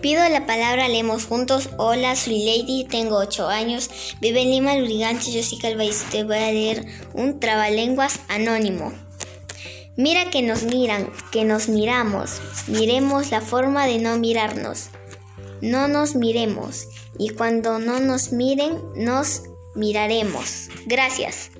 Pido la palabra, leemos juntos. Hola, soy Lady, tengo 8 años, vivo en Lima, Lurigancho, yo soy Calva te voy a leer un trabalenguas anónimo. Mira que nos miran, que nos miramos, miremos la forma de no mirarnos. No nos miremos y cuando no nos miren, nos miraremos. Gracias.